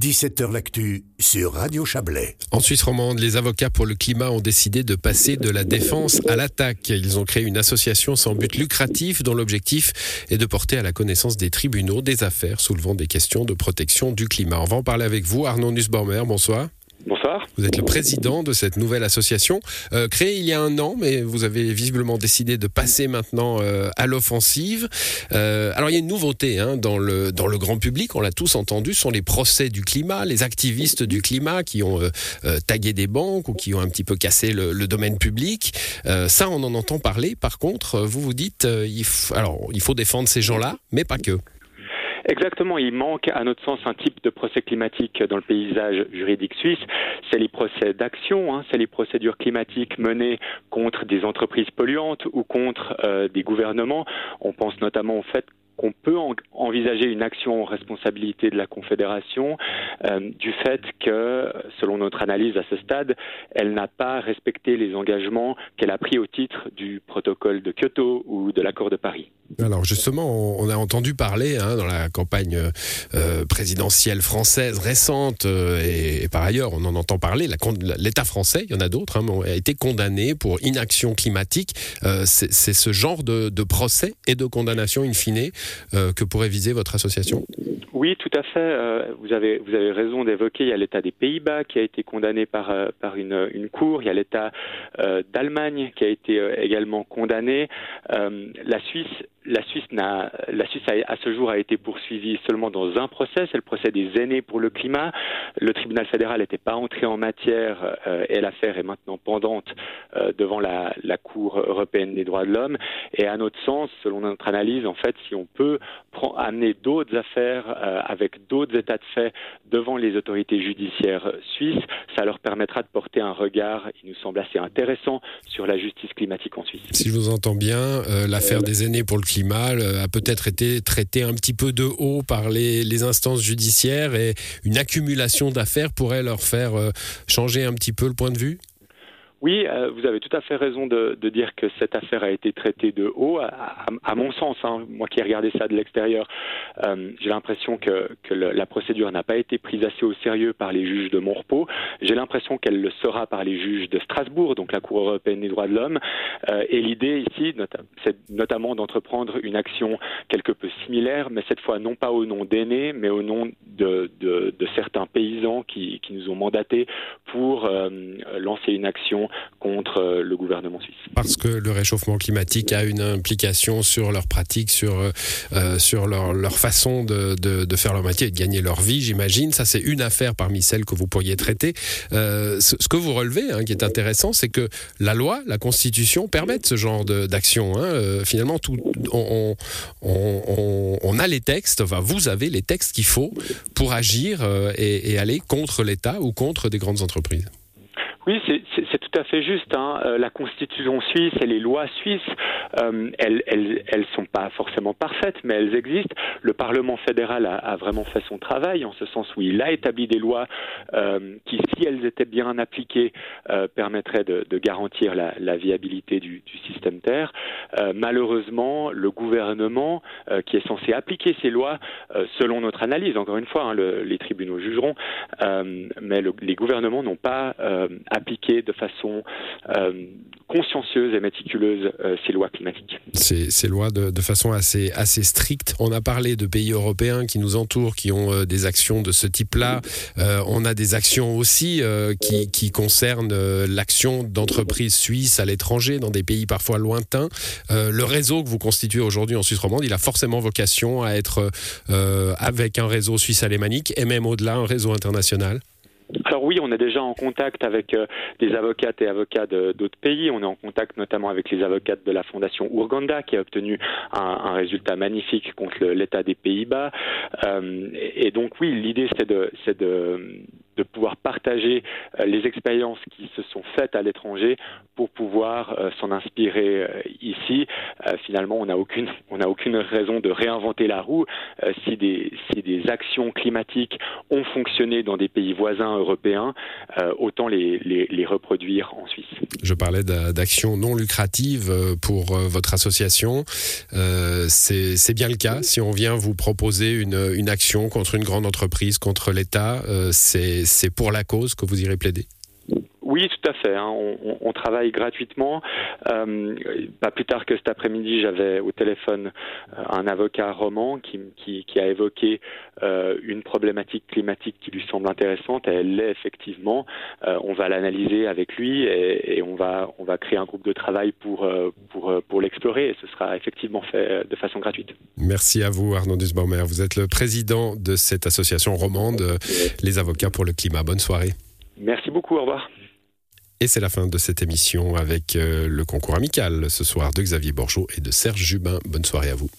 17h L'actu sur Radio Chablais. En Suisse romande, les avocats pour le climat ont décidé de passer de la défense à l'attaque. Ils ont créé une association sans but lucratif dont l'objectif est de porter à la connaissance des tribunaux des affaires soulevant des questions de protection du climat. On va en parler avec vous, Arnaud Nussbaumer. Bonsoir. Bonsoir. Vous êtes le président de cette nouvelle association, euh, créée il y a un an, mais vous avez visiblement décidé de passer maintenant euh, à l'offensive. Euh, alors il y a une nouveauté hein, dans, le, dans le grand public, on l'a tous entendu, sont les procès du climat, les activistes du climat qui ont tagué des banques ou qui ont un petit peu cassé le, domaine public. ça, on en entend parler. Par contre, vous vous dites, alors, il faut défendre ces gens-là, mais pas que. Exactement, il manque à notre sens un type de procès climatique dans le paysage juridique suisse. C'est les procès d'action, hein, c'est les procédures climatiques menées contre des entreprises polluantes ou contre euh, des gouvernements. On pense notamment au fait qu'on peut envisager une action en responsabilité de la Confédération euh, du fait que, selon notre analyse à ce stade, elle n'a pas respecté les engagements qu'elle a pris au titre du protocole de Kyoto ou de l'accord de Paris. Alors justement, on a entendu parler hein, dans la campagne euh, présidentielle française récente, euh, et, par ailleurs on en entend parler, l'État français, il y en a d'autres, hein, a été condamné pour inaction climatique. C'est ce genre de, de, procès et de condamnation in fine euh, que pourrait viser votre association oui, tout à fait. Euh, vous avez vous avez raison d'évoquer. Il y a l'État des Pays-Bas qui a été condamné par euh, par une, une cour. Il y a l'État d'Allemagne qui a été également condamné. la Suisse la Suisse, n'a, la Suisse a, à ce jour a été poursuivie seulement dans un procès, c'est le procès des aînés pour le climat. Le tribunal fédéral n'était pas entré en matière et l'affaire est maintenant pendante devant la, la, Cour européenne des droits de l'homme. Et à notre sens, selon notre analyse, en fait, si on peut amener d'autres affaires euh, avec d'autres états de fait devant les autorités judiciaires suisses, ça leur permettra de porter un regard, il nous semble assez intéressant, sur la justice climatique en Suisse. Si je vous entends bien, euh, l'affaire des aînés pour le climat euh, a peut-être été traitée un petit peu de haut par les, les instances judiciaires et une accumulation d'affaires pourrait leur faire changer un petit peu le point de vue? Oui, euh, vous avez tout à fait raison de, de, dire que cette affaire a été traitée de haut. À, à, mon sens, hein, moi qui ai regardé ça de l'extérieur, euh, j'ai l'impression que, que la procédure n'a pas été prise assez au sérieux par les juges de mon repos. J'ai l'impression qu'elle le sera par les juges de Strasbourg, donc la Cour européenne des droits de l'homme. Euh, et l'idée ici, c'est notamment d'entreprendre une action quelque peu similaire, mais cette fois non pas au nom d'aînés, mais au nom de, de, de, certains paysans qui, qui nous ont mandatés pour euh, lancer une action contre euh, le gouvernement suisse. Parce que le réchauffement climatique a une implication sur leurs pratiques, sur, euh, euh, sur leur, leur façon de, de, de, faire leur métier et de gagner leur vie, j'imagine. Ça, c'est une affaire parmi celles que vous pourriez traiter. Euh, ce, ce, que vous relevez, hein, qui est intéressant, c'est que la loi, la Constitution permettent ce genre d'action. Hein. Euh, finalement, tout, on, on, on, on, a les textes, enfin, vous avez les textes qu'il faut pour agir et, et aller contre l'État ou contre des grandes entreprises. Oui, c'est tout à fait juste. Hein. Euh, la Constitution suisse et les lois suisses, euh, elles, elles, sont pas forcément parfaites, mais elles existent. Le Parlement fédéral a, vraiment fait son travail, en ce sens où il a établi des lois euh, qui, si elles étaient bien appliquées, permettraient de, garantir la, viabilité du, système Terre. Malheureusement, le gouvernement, qui est censé appliquer ces lois, selon notre analyse, encore une fois, hein, le, les tribunaux jugeront, mais le, les gouvernements n'ont pas appliqué de façon euh, consciencieuse et méticuleuse euh, ces lois climatiques. Ces, lois de, façon assez, assez stricte. On a parlé de pays européens qui nous entourent, qui ont euh, des actions de ce type-là. Euh, on a des actions aussi euh, qui, concernent euh, l'action d'entreprises suisses à l'étranger, dans des pays parfois lointains. le réseau que vous constituez aujourd'hui en Suisse romande, il a forcément vocation à être avec un réseau suisse alémanique et même au-delà un réseau international. Alors oui, on est déjà en contact avec euh, des avocates et avocats d'autres pays. On est en contact notamment avec les avocates de la fondation Urganda qui a obtenu un, résultat magnifique contre l'État des Pays-Bas. Euh, et donc oui, l'idée c'est de, de pouvoir partager euh, les expériences qui se sont faites à l'étranger pour pouvoir s'en inspirer ici. Euh, finalement, on n'a aucune, on aucune raison de réinventer la roue. Euh, si, des, si des actions climatiques ont fonctionné dans des pays voisins européens, européens, autant les, les, reproduire en Suisse. Je parlais d'actions non lucratives pour votre association. C'est bien le cas. Si on vient vous proposer une, une action contre une grande entreprise, contre l'État, c'est pour la cause que vous irez plaider oui, tout à fait. Hein. On, travaille gratuitement. Euh, pas plus tard que cet après-midi, j'avais au téléphone euh, un avocat roman qui, a évoqué euh, une problématique climatique qui lui semble intéressante. Et elle l'est effectivement. on va l'analyser avec lui et, on, va, on va créer un groupe de travail pour, pour, pour l'explorer et ce sera effectivement fait de façon gratuite. Merci à vous, Arnaud Dusbaumer. Vous êtes le président de cette association romande, les avocats pour le climat. Bonne soirée. Merci beaucoup. Au revoir. Et c'est la fin de cette émission avec euh, le concours amical ce soir de Xavier Borgeot et de Serge Jubin. Bonne soirée à vous.